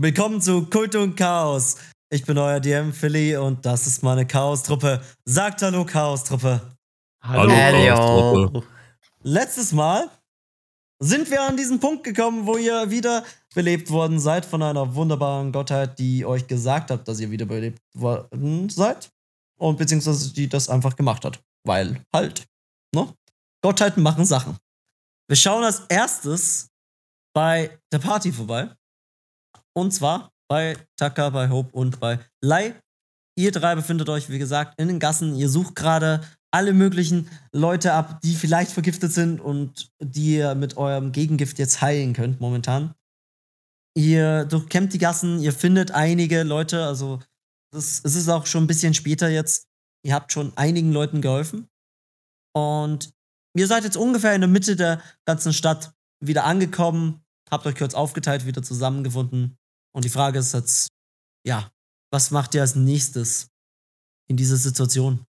Willkommen zu Kult und Chaos. Ich bin euer DM Philly und das ist meine Chaos-Truppe. Sagt Hallo, Chaos-Truppe. Hallo, Hallo. Letztes Mal sind wir an diesen Punkt gekommen, wo ihr wieder belebt worden seid von einer wunderbaren Gottheit, die euch gesagt hat, dass ihr wiederbelebt worden seid. Und beziehungsweise die das einfach gemacht hat. Weil halt, ne? Gottheiten machen Sachen. Wir schauen als erstes bei der Party vorbei. Und zwar bei Taka, bei Hope und bei Lai. Ihr drei befindet euch, wie gesagt, in den Gassen. Ihr sucht gerade alle möglichen Leute ab, die vielleicht vergiftet sind und die ihr mit eurem Gegengift jetzt heilen könnt momentan. Ihr durchkämmt die Gassen, ihr findet einige Leute, also das, es ist auch schon ein bisschen später jetzt. Ihr habt schon einigen Leuten geholfen. Und ihr seid jetzt ungefähr in der Mitte der ganzen Stadt wieder angekommen, habt euch kurz aufgeteilt, wieder zusammengefunden. Und die Frage ist jetzt, ja, was macht ihr als nächstes in dieser Situation?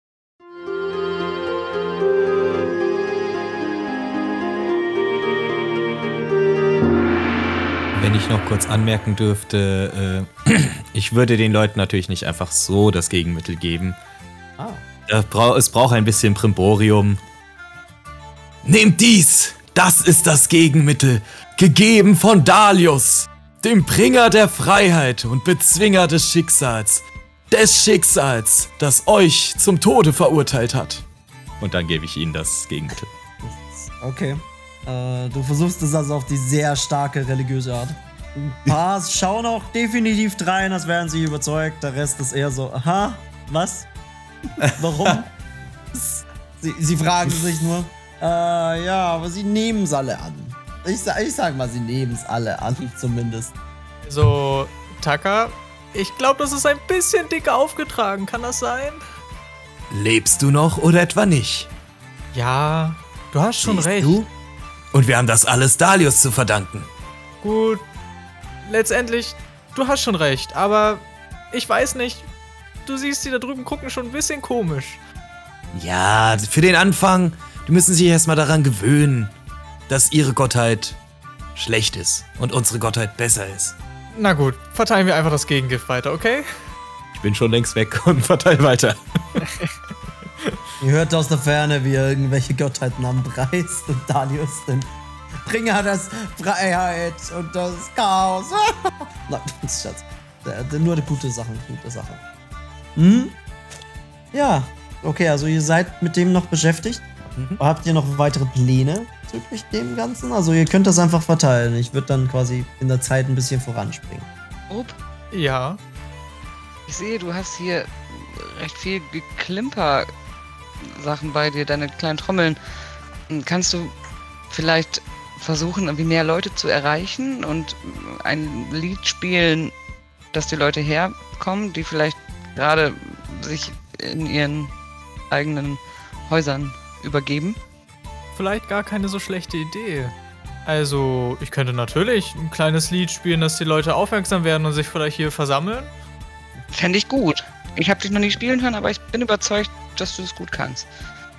Wenn ich noch kurz anmerken dürfte, äh, ich würde den Leuten natürlich nicht einfach so das Gegenmittel geben. Ah. Es braucht ein bisschen Primborium. Nehmt dies! Das ist das Gegenmittel, gegeben von Dalius, dem Bringer der Freiheit und Bezwinger des Schicksals. Des Schicksals, das euch zum Tode verurteilt hat. Und dann gebe ich ihnen das Gegenmittel. Okay. Äh, du versuchst es also auf die sehr starke religiöse Art. Ein paar schauen auch definitiv drein, als wären sie überzeugt. Der Rest ist eher so, aha, was? Warum? sie, sie fragen sich nur. Äh, ja, aber sie nehmen es alle an. Ich, ich sag mal, sie nehmen es alle an, zumindest. So, Taka, ich glaube, das ist ein bisschen dick aufgetragen. Kann das sein? Lebst du noch oder etwa nicht? Ja, du hast schon Siehst recht. Du? Und wir haben das alles Dalius zu verdanken. Gut, letztendlich, du hast schon recht, aber ich weiß nicht, du siehst die da drüben gucken schon ein bisschen komisch. Ja, für den Anfang, die müssen sich erstmal daran gewöhnen, dass ihre Gottheit schlecht ist und unsere Gottheit besser ist. Na gut, verteilen wir einfach das Gegengift weiter, okay? Ich bin schon längst weg und verteile weiter. Ihr hört aus der Ferne, wie er irgendwelche Gottheiten anpreist und Dalius den Bringer des Freiheit und das Chaos. Nein, Schatz. Nur eine gute Sache, gute Sache. Hm? Ja, okay, also ihr seid mit dem noch beschäftigt. Mhm. Habt ihr noch weitere Pläne bezüglich dem Ganzen? Also ihr könnt das einfach verteilen. Ich würde dann quasi in der Zeit ein bisschen voranspringen. Ob? Ja. Ich sehe, du hast hier recht viel Geklimper-Sachen bei dir, deine kleinen Trommeln. Kannst du vielleicht versuchen, irgendwie mehr Leute zu erreichen und ein Lied spielen, dass die Leute herkommen, die vielleicht gerade sich in ihren eigenen Häusern übergeben? Vielleicht gar keine so schlechte Idee. Also, ich könnte natürlich ein kleines Lied spielen, dass die Leute aufmerksam werden und sich vielleicht hier versammeln. Fände ich gut. Ich habe dich noch nie spielen hören, aber ich bin überzeugt, dass du es gut kannst.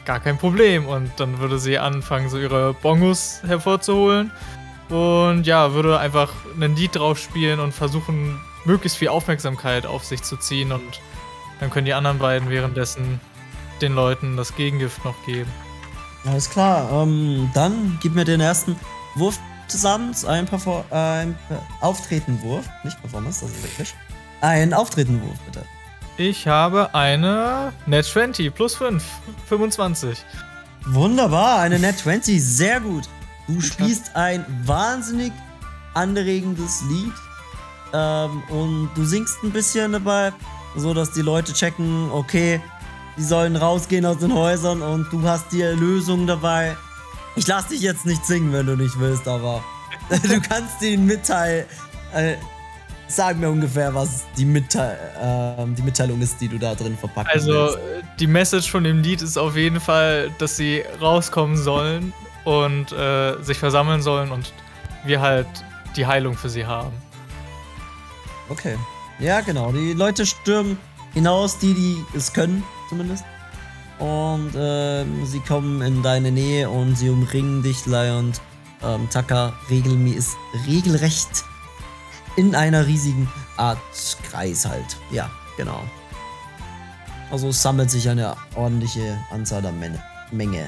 Gar kein Problem. Und dann würde sie anfangen, so ihre Bongos hervorzuholen. Und ja, würde einfach ein Lied drauf spielen und versuchen, möglichst viel Aufmerksamkeit auf sich zu ziehen. Und dann können die anderen beiden währenddessen den Leuten das Gegengift noch geben. Alles klar, ähm, dann gib mir den ersten Wurf zusammen. Ein, Perfor äh, ein Auftretenwurf. Nicht Performance, das ist wirklich. Ein Auftretenwurf, bitte. Ich habe eine Net 20 plus 5, 25. Wunderbar, eine Net 20, sehr gut. Du spielst ein wahnsinnig anregendes Lied ähm, und du singst ein bisschen dabei, so dass die Leute checken, okay, die sollen rausgehen aus den Häusern und du hast die Lösung dabei. Ich lass dich jetzt nicht singen, wenn du nicht willst, aber du kannst ihnen mitteilen. Äh, sag mir ungefähr, was die, Mitteil äh, die Mitteilung ist, die du da drin verpackt hast. Also, die Message von dem Lied ist auf jeden Fall, dass sie rauskommen sollen und äh, sich versammeln sollen und wir halt die Heilung für sie haben. Okay. Ja, genau. Die Leute stürmen hinaus, die, die es können zumindest. Und ähm, sie kommen in deine Nähe und sie umringen dich, Lai und ähm, Taka regelmäßig, regelrecht in einer riesigen Art Kreis halt. Ja, genau. Also sammelt sich eine ordentliche Anzahl der Men Menge.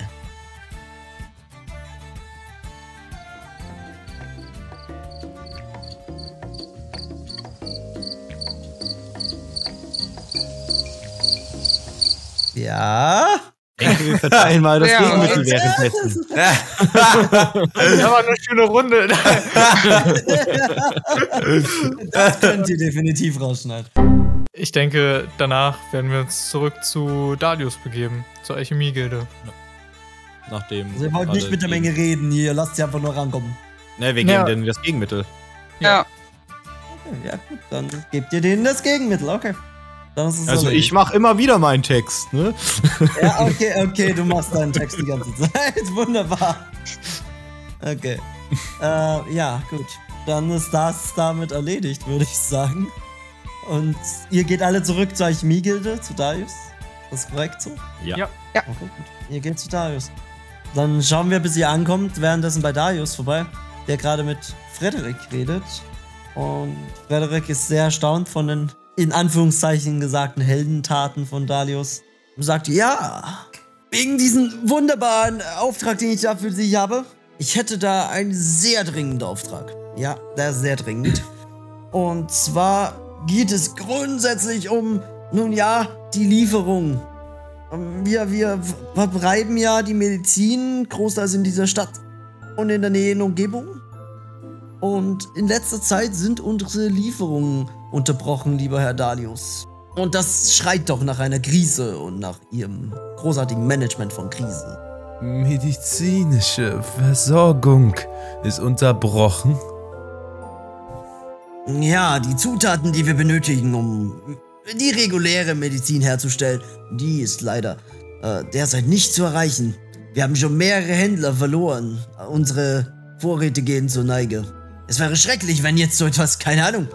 Ja. Ich denke, wir verteilen mal das Ja, Gegenmittel währenddessen. Ja, war eine schöne Runde. Das könnt ihr definitiv rausschneiden. Ich denke, danach werden wir uns zurück zu Darius begeben, zur Alchemie-Gilde. Nachdem. Also ihr wollt nicht mit der Menge reden hier, lasst sie einfach nur rankommen. Ne, wir geben Ja. denen das Gegenmittel. Ja. Okay, ja gut, dann gebt ihr denen das Gegenmittel, okay. Ist Also erledigt. ich mache immer wieder meinen Text, ne? Ja, okay, okay, du machst deinen Text die ganze Zeit. Wunderbar. Okay. äh, ja, gut. Dann ist das damit erledigt, würde ich sagen. Und ihr geht alle zurück zur Alchemie-Gilde, zu Darius. Ist das korrekt so? Ja. Ja. Okay, gut. Ihr geht zu Darius. Dann schauen wir, bis ihr ankommt, währenddessen bei Darius vorbei, der gerade mit Frederik redet. Und Frederik ist sehr erstaunt von den in Anführungszeichen gesagten Heldentaten von Darius. Und sagt, ja, wegen diesen wunderbaren Auftrag, den ich da für Sie habe, ich hätte da einen sehr dringenden Auftrag. Ja, der ist sehr dringend. Und zwar geht es grundsätzlich um, nun ja, die Lieferung ähm, wir, wir verbreiben ja die Medizin großteils in dieser Stadt und in der näheren Umgebung. Und in letzter Zeit sind unsere Lieferungen unterbrochen, lieber Herr Dalius. Und das schreit doch nach einer Krise und nach Ihrem großartigen Management von Krisen. Medizinische Versorgung ist unterbrochen. Ja, die Zutaten, die wir benötigen, um die reguläre Medizin herzustellen, die ist leider äh, derzeit nicht zu erreichen. Wir haben schon mehrere Händler verloren. Unsere Vorräte gehen zur Neige. Es wäre schrecklich, wenn jetzt so etwas, keine Ahnung,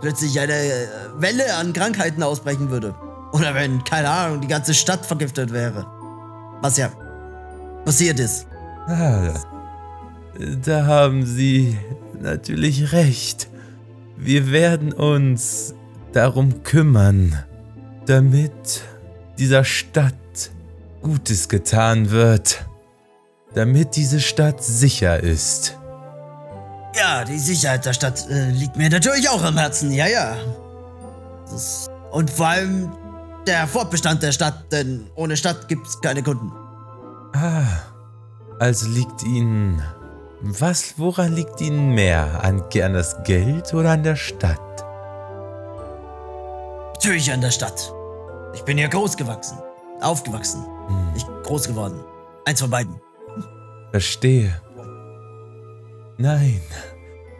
plötzlich eine äh, Welle an Krankheiten ausbrechen würde. Oder wenn, keine Ahnung, die ganze Stadt vergiftet wäre. Was ja passiert ist. Ah, da haben Sie natürlich recht. Wir werden uns darum kümmern, damit dieser Stadt Gutes getan wird. Damit diese Stadt sicher ist. Ja, die Sicherheit der Stadt äh, liegt mir natürlich auch am Herzen, ja, ja. Ist, und vor allem der Fortbestand der Stadt, denn ohne Stadt gibt's keine Kunden. Ah, also liegt Ihnen. Was, woran liegt Ihnen mehr? An, an das Geld oder an der Stadt? Natürlich an der Stadt. Ich bin hier groß gewachsen. Aufgewachsen. Hm, Nicht groß geworden. Eins von beiden. verstehe. Nein,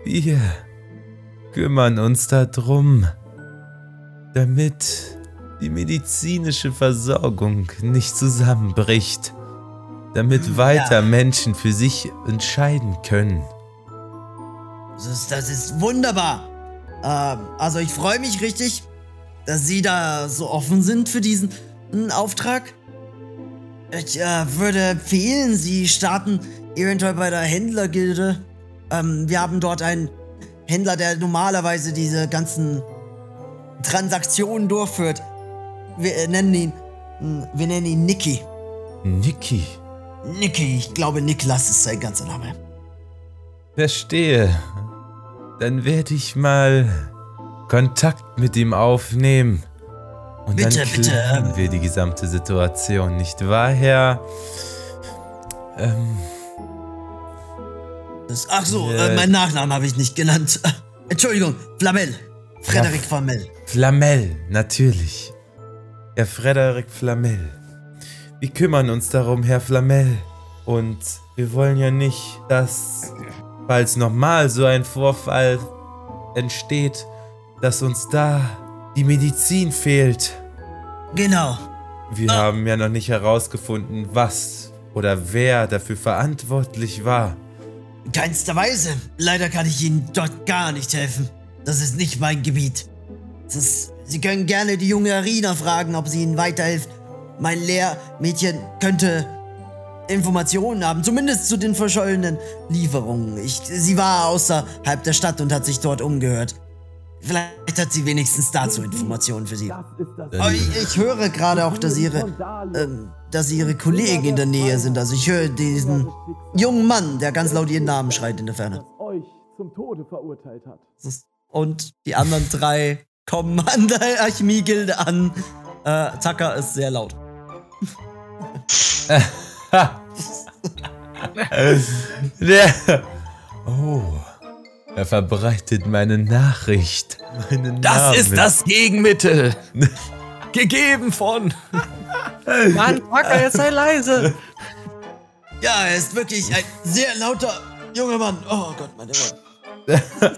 wir kümmern uns darum, damit die medizinische Versorgung nicht zusammenbricht, damit weiter Ja. Menschen für sich entscheiden können. Das ist, das ist wunderbar. Ähm, also ich freue mich richtig, dass Sie da so offen sind für diesen mm, Auftrag. Ich äh, würde empfehlen, Sie starten eventuell bei der Händlergilde. Ähm, wir haben dort einen Händler, der normalerweise diese ganzen Transaktionen durchführt. Wir äh, nennen ihn, mm, wir nennen ihn Nicky. Niki, Nicky, ich glaube Niklas ist sein ganzer Name. verstehe. Dann werde ich mal Kontakt mit ihm aufnehmen. Und Bitte, dann bitte, klären ähm, wir die gesamte Situation, nicht wahr, Herr? Ähm, Das, ach so, Äh. meinen Nachnamen habe ich nicht genannt. Entschuldigung, Flamel. Frederik Flamel. Flamel, natürlich. Herr Frederik Flamel. Wir kümmern uns darum, Herr Flamel. Und wir wollen ja nicht, dass, falls nochmal so ein Vorfall entsteht, dass uns da die Medizin fehlt. Genau. Wir Ah. haben ja noch nicht herausgefunden, was oder wer dafür verantwortlich war. In keinster Weise. Leider kann ich Ihnen dort gar nicht helfen. Das ist nicht mein Gebiet. Ist, Sie können gerne die junge Arina fragen, ob sie Ihnen weiterhilft. Mein Lehrmädchen könnte Informationen haben, zumindest zu den verschollenen Lieferungen. Ich, sie war außerhalb der Stadt und hat sich dort umgehört. Vielleicht hat sie wenigstens dazu Informationen für Sie. Aber ich, ich höre gerade auch, dass ihre, ähm, dass ihre Kollegen in der Nähe sind. Also ich höre diesen jungen Mann, der ganz laut ihren Namen schreit in der Ferne. euch zum Tode verurteilt hat. Und die anderen drei kommen an der Alchemie-Gilde an. Äh, Tucker ist sehr laut. Der. Oh. Er verbreitet meine Nachricht. Meinen Das Namen. ist das Gegenmittel. Gegeben von. Mann, Tucker, jetzt sei leise. Ja, er ist wirklich ein sehr lauter junger Mann. Oh Gott, meine Ohren.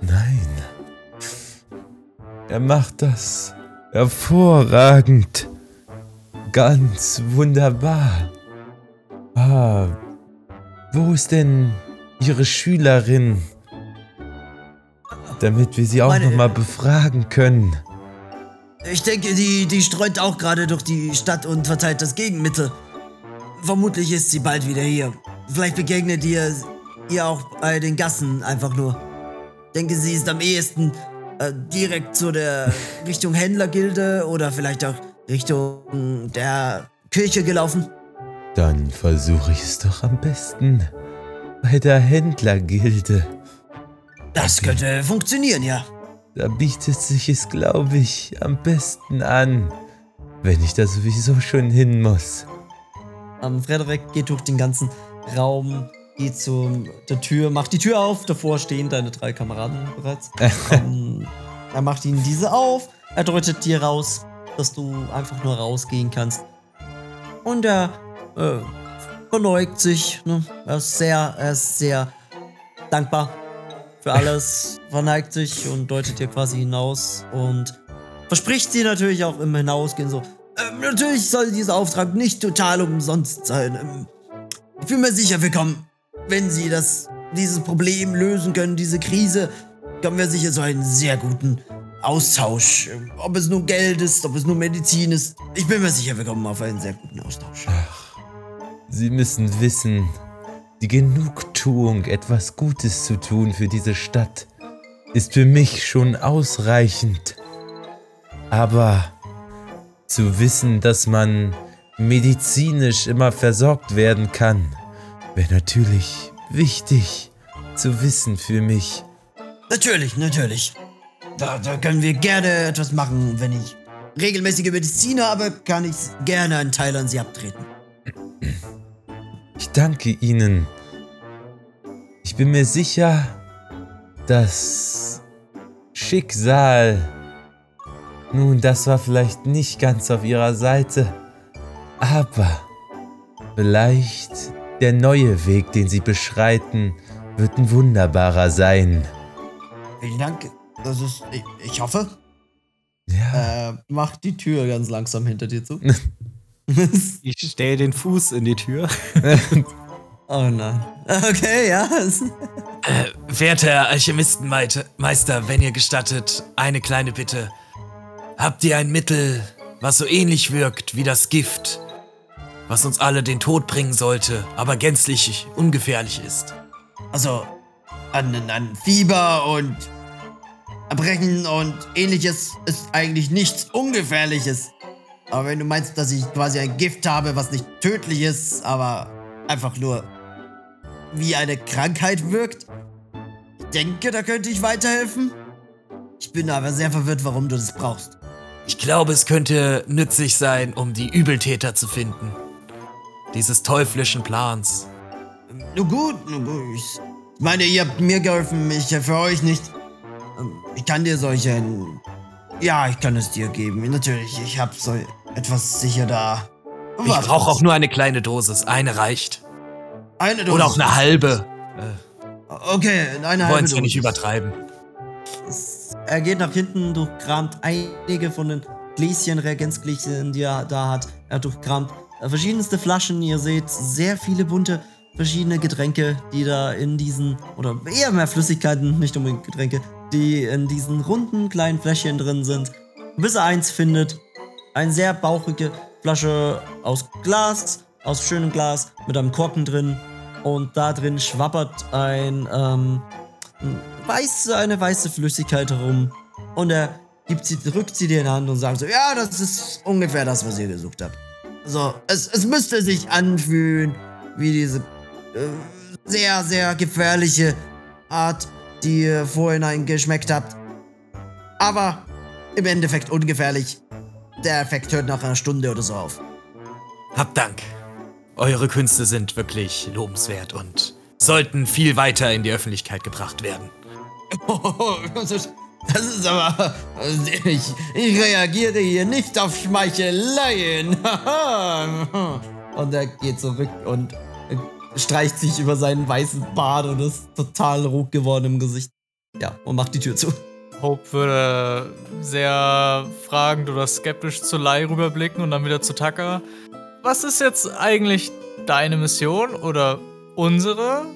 Nein. Er macht das hervorragend. Ganz wunderbar. Ah, wo ist denn Ihre Schülerin? Damit wir sie auch nochmal befragen können. Ich denke, die, die streut auch gerade durch die Stadt und verteilt das Gegenmittel. Vermutlich ist sie bald wieder hier. Vielleicht begegnet ihr ihr auch bei den Gassen einfach nur. Ich denke, sie ist am ehesten äh, direkt zu der Richtung Händlergilde oder vielleicht auch Richtung der Kirche gelaufen. Dann versuche ich es doch am besten bei der Händlergilde. Das könnte funktionieren, ja. Da bietet sich es, glaube ich, am besten an, wenn ich da sowieso schon hin muss. Ähm, Frederik geht durch den ganzen Raum, geht zu der Tür, macht die Tür auf. Davor stehen deine drei Kameraden bereits. ähm, er macht ihnen diese auf. Er deutet dir raus, dass du einfach nur rausgehen kannst. Und er äh, verneugt sich. Ne? Er, ist sehr, er ist sehr dankbar für alles, verneigt sich und deutet dir quasi hinaus und verspricht dir natürlich auch im Hinausgehen so, ähm, natürlich soll dieser Auftrag nicht total umsonst sein. Ähm, ich bin mir sicher, wir kommen, wenn Sie das, dieses Problem lösen können, diese Krise, kommen wir sicher zu einem sehr guten Austausch. Ähm, Ob es nur Geld ist, ob es nur Medizin ist. Ich bin mir sicher, wir kommen auf einen sehr guten Austausch. Sie müssen wissen, die Genugtuung, etwas Gutes zu tun für diese Stadt, ist für mich schon ausreichend. Aber zu wissen, dass man medizinisch immer versorgt werden kann, wäre natürlich wichtig zu wissen für mich. Natürlich, natürlich. Da, da können wir gerne etwas machen. Wenn ich regelmäßige Mediziner habe, kann ich gerne einen Teil an Sie abtreten. Ich danke Ihnen. Ich bin mir sicher, das Schicksal. Nun, das war vielleicht nicht ganz auf Ihrer Seite, aber vielleicht der neue Weg, den Sie beschreiten, wird ein wunderbarer sein. Vielen Dank. Das ist, ich, ich hoffe. Ja, Äh, mach die Tür ganz langsam hinter dir zu. Ich stelle den Fuß in die Tür. oh nein. Okay, ja. Äh, werter Alchemistenmeister, wenn ihr gestattet, eine kleine Bitte. Habt ihr ein Mittel, was so ähnlich wirkt wie das Gift, was uns alle den Tod bringen sollte, aber gänzlich ungefährlich ist? Also, an, an Fieber und Erbrechen und ähnliches ist eigentlich nichts Ungefährliches. Aber wenn du meinst, dass ich quasi ein Gift habe, was nicht tödlich ist, aber einfach nur wie eine Krankheit wirkt, ich denke, da könnte ich weiterhelfen. Ich bin aber sehr verwirrt, warum du das brauchst. Ich glaube, es könnte nützlich sein, um die Übeltäter zu finden. Dieses teuflischen Plans. Nun gut, nun gut. Ich meine, ihr habt mir geholfen, ich helfe euch nicht. Ähm, Ich kann dir solche. Ja, ich kann es dir geben. Natürlich, ich hab so etwas sicher da. Ich brauche auch nur eine kleine Dosis. Eine reicht. eine Dosis. Oder auch eine halbe. Okay, eine Wir halbe wollen es ja nicht übertreiben. Er geht nach hinten, durchkramt einige von den Gläschen, Reagenzgläschen, die er da hat. Er durchkramt äh, verschiedenste Flaschen. Ihr seht sehr viele bunte, verschiedene Getränke, die da in diesen, oder eher mehr Flüssigkeiten, nicht unbedingt Getränke, die in diesen runden kleinen Fläschchen drin sind. Bis er eins findet. Eine sehr bauchige Flasche aus Glas, aus schönem Glas, mit einem Korken drin. Und da drin schwappert ein, ähm, weiße, eine weiße Flüssigkeit herum. Und er gibt sie, drückt sie dir in die Hand und sagt so, ja, das ist ungefähr das, was ihr gesucht habt. So, es, es müsste sich anfühlen wie diese äh, sehr, sehr gefährliche Art, die ihr vorhinein geschmeckt habt. Aber im Endeffekt ungefährlich. Der Effekt hört nach einer Stunde oder so auf. Habt Dank. Eure Künste sind wirklich lobenswert und sollten viel weiter in die Öffentlichkeit gebracht werden. das ist aber. Ich, ich reagiere hier nicht auf Schmeicheleien. und er geht zurück und streicht sich über seinen weißen Bart und ist total rot geworden im Gesicht. Ja, und macht die Tür zu. Hope würde sehr fragend oder skeptisch zu Lai rüberblicken und dann wieder zu Tucker. Was ist jetzt eigentlich deine Mission oder unsere?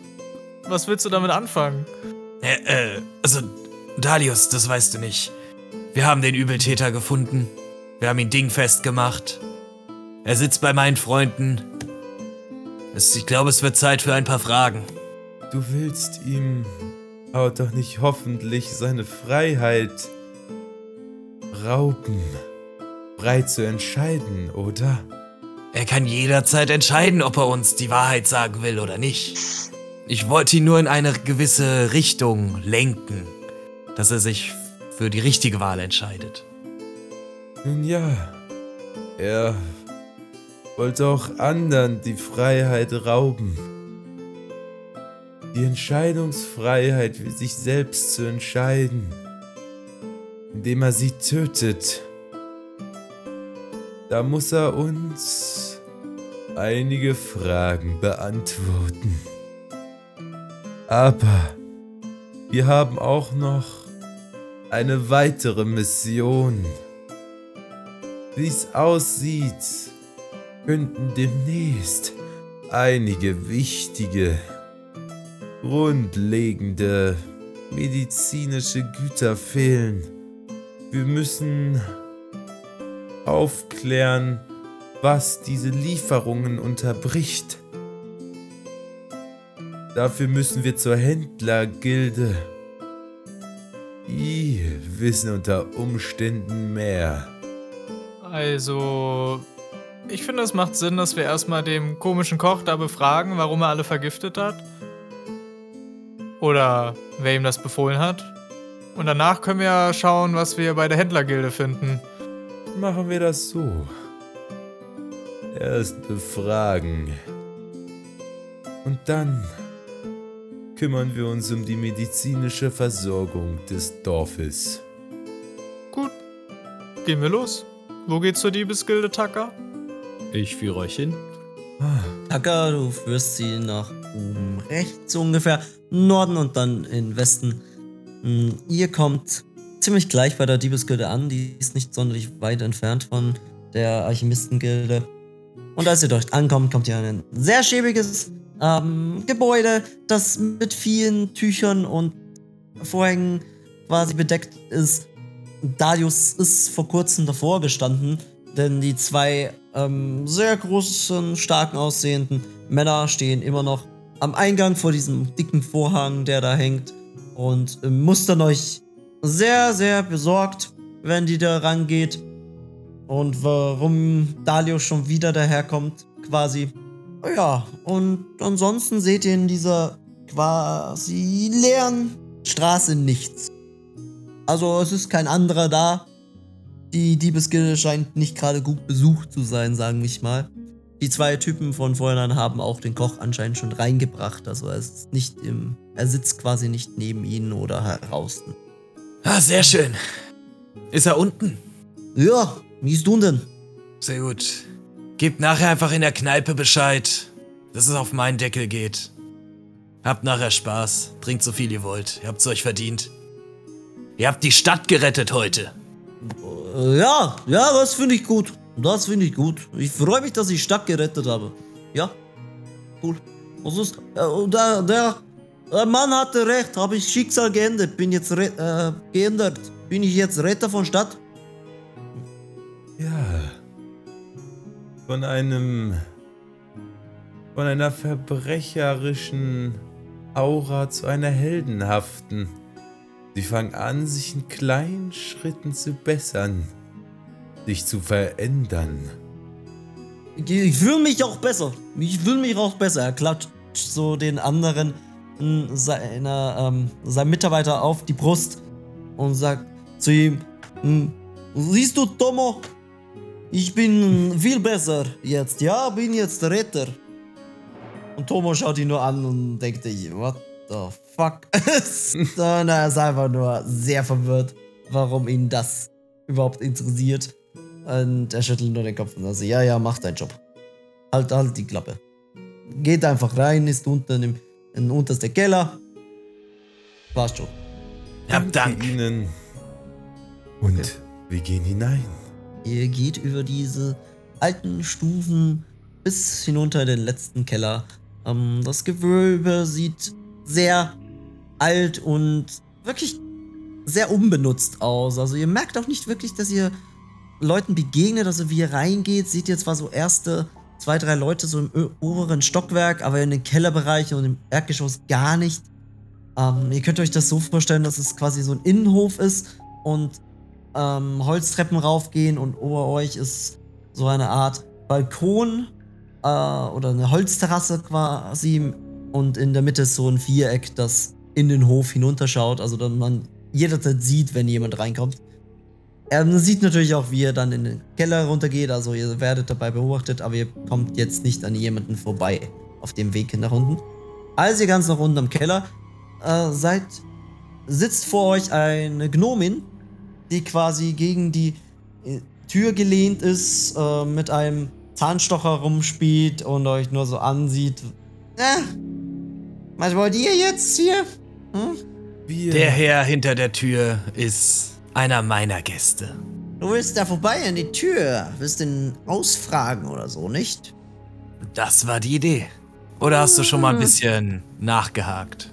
Was willst du damit anfangen? Äh, äh, also, Dalius, das weißt du nicht. Wir haben den Übeltäter gefunden. Wir haben ihn dingfest gemacht. Er sitzt bei meinen Freunden. Es, ich glaube, es wird Zeit für ein paar Fragen. Du willst ihm aber doch nicht hoffentlich seine Freiheit rauben, frei zu entscheiden, oder? Er kann jederzeit entscheiden, ob er uns die Wahrheit sagen will oder nicht. Ich wollte ihn nur in eine gewisse Richtung lenken, dass er sich für die richtige Wahl entscheidet. Nun ja, er wollte auch anderen die Freiheit rauben. Die Entscheidungsfreiheit für sich selbst zu entscheiden, indem er sie tötet. Da muss er uns einige Fragen beantworten. Aber wir haben auch noch eine weitere Mission. Wie es aussieht, könnten demnächst einige wichtige, grundlegende medizinische Güter fehlen. Wir müssen aufklären, was diese Lieferungen unterbricht. Dafür müssen wir zur Händlergilde. Die wissen unter Umständen mehr. Also, ich finde, es macht Sinn, dass wir erstmal dem komischen Koch da befragen, warum er alle vergiftet hat. Oder wer ihm das befohlen hat. Und danach können wir ja schauen, was wir bei der Händlergilde finden. Machen wir das so. Erst befragen. Und dann kümmern wir uns um die medizinische Versorgung des Dorfes. Gut. Gehen wir los. Wo geht's zur Diebesgilde, Tucker? Ich führe euch hin. Tucker, du führst sie nach oben rechts ungefähr, Norden und dann in Westen. Hm, Ihr kommt ziemlich gleich bei der Diebesgilde an, die ist nicht sonderlich weit entfernt von der Alchemistengilde. Und als ihr dort ankommt, kommt ihr an ein sehr schäbiges ähm, Gebäude, das mit vielen Tüchern und Vorhängen quasi bedeckt ist. Darius ist vor kurzem davor gestanden, denn die zwei ähm, sehr großen, starken aussehenden Männer stehen immer noch am Eingang vor diesem dicken Vorhang, der da hängt und äh, mustern euch sehr, sehr besorgt, wenn die da rangeht und warum Dalius schon wieder daherkommt, quasi. Ja, und ansonsten seht ihr in dieser quasi leeren Straße nichts. Also es ist kein anderer da. Die Diebesgilde scheint nicht gerade gut besucht zu sein, sagen wir mal. Die zwei Typen von vorhin haben auch den Koch anscheinend schon reingebracht. Also er ist nicht im. Er sitzt quasi nicht neben ihnen oder draußen. Ah, sehr schön. Ist er unten? Ja, wie ist du denn? Sehr gut. Gebt nachher einfach in der Kneipe Bescheid, dass es auf meinen Deckel geht. Habt nachher Spaß. Trinkt so viel ihr wollt. Ihr habt's euch verdient. Ihr habt die Stadt gerettet heute. Äh, Ja, ja, das finde ich gut. Das finde ich gut. Ich freue mich, dass ich Stadt gerettet habe. Ja, cool. Was ist? Äh, der, der, der Mann hatte recht. Habe ich Schicksal geändert. Bin jetzt äh, geändert. Bin ich jetzt Retter von Stadt? Ja. Von einem. Von einer verbrecherischen Aura zu einer heldenhaften. Sie fangen an, sich in kleinen Schritten zu bessern, sich zu verändern. Ich, fühle mich auch besser. Ich fühle mich auch besser. Er klatscht so den anderen seiner, ähm, seinem Mitarbeiter auf die Brust und sagt zu ihm: "M, Siehst du, Tomo? Ich bin viel besser jetzt. Ja, bin jetzt Retter. Und Tomo schaut ihn nur an und denkt sich, what the fuck? und er ist einfach nur sehr verwirrt, warum ihn das überhaupt interessiert. Und er schüttelt nur den Kopf und sagt, ja, ja, mach deinen Job. Halt, halt die Klappe. Geht einfach rein, ist unten im, im untersten Keller. Passt schon. Ja, danke. Ihnen. Und wir gehen hinein. Ihr geht über diese alten Stufen bis hinunter in den letzten Keller. Ähm, das Gewölbe sieht sehr alt und wirklich sehr unbenutzt aus. Also ihr merkt auch nicht wirklich, dass ihr Leuten begegnet. Also wie ihr reingeht, seht ihr zwar so erste zwei, drei Leute so im oberen Stockwerk, aber in den Kellerbereichen und im Erdgeschoss gar nicht. Ähm, ihr könnt euch das so vorstellen, dass es quasi so ein Innenhof ist und ähm, Holztreppen raufgehen und ober euch ist so eine Art Balkon äh, oder eine Holzterrasse quasi und in der Mitte ist so ein Viereck, das in den Hof hinunterschaut, also dass man jederzeit sieht, wenn jemand reinkommt. Er sieht natürlich auch, wie er dann in den Keller runtergeht, also ihr werdet dabei beobachtet, aber ihr kommt jetzt nicht an jemanden vorbei auf dem Weg nach unten. Als ihr ganz nach unten am Keller äh, seid, sitzt vor euch eine Gnomin, die quasi gegen die äh, Tür gelehnt ist, äh, mit einem Zahnstocher rumspielt und euch nur so ansieht. Äh, was wollt ihr jetzt hier? Hm? Wir. Der Herr hinter der Tür ist einer meiner Gäste. Du willst da vorbei an die Tür, willst ihn ausfragen oder so, nicht? Das war die Idee. Oder hast du schon mal ein bisschen nachgehakt?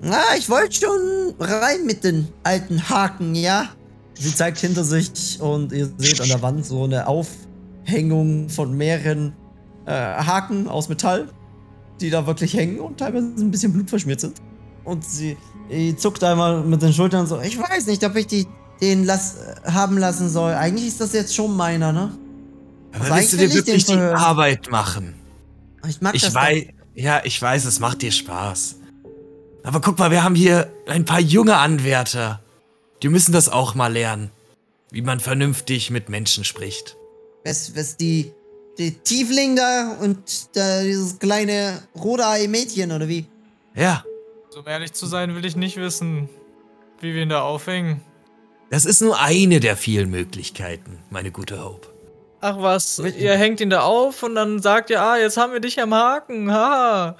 Na, ich wollte schon rein mit den alten Haken, ja? Sie zeigt hinter sich und ihr seht an der Wand so eine Aufhängung von mehreren äh, Haken aus Metall, die da wirklich hängen und teilweise ein bisschen blutverschmiert sind. Und sie, zuckt einmal mit den Schultern so, ich weiß nicht, ob ich die, den lass, haben lassen soll. Eigentlich ist das jetzt schon meiner, ne? Aber Also willst du dir wirklich die. Arbeit machen? Ich mag Ich das weiß, ja, ich weiß, es macht dir Spaß. Aber guck mal, wir haben hier ein paar junge Anwärter. Die müssen das auch mal lernen, wie man vernünftig mit Menschen spricht. Was, was die, die Tiefling da und da dieses kleine rote Mädchen oder wie? Ja, So um ehrlich zu sein, will ich nicht wissen, wie wir ihn da aufhängen. das ist nur eine der vielen Möglichkeiten, meine gute Hope. Ach was, ihr hängt ihn da auf und dann sagt ihr, ah, jetzt haben wir dich am Haken, haha.